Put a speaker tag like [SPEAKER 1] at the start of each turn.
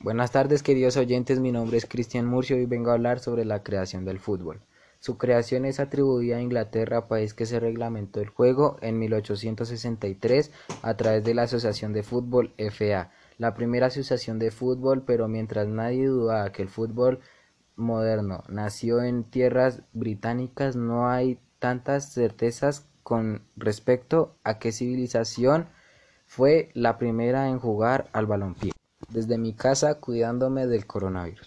[SPEAKER 1] Buenas tardes queridos oyentes, mi nombre es Cristian Murcio y vengo a hablar sobre la creación del fútbol. Su creación es atribuida a Inglaterra, país que se reglamentó el juego en 1863 a través de la Asociación de Fútbol FA, la primera asociación de fútbol, pero mientras nadie dudaba que el fútbol moderno nació en tierras británicas, no hay tantas certezas con respecto a qué civilización fue la primera en jugar al balompié desde mi casa cuidándome del coronavirus.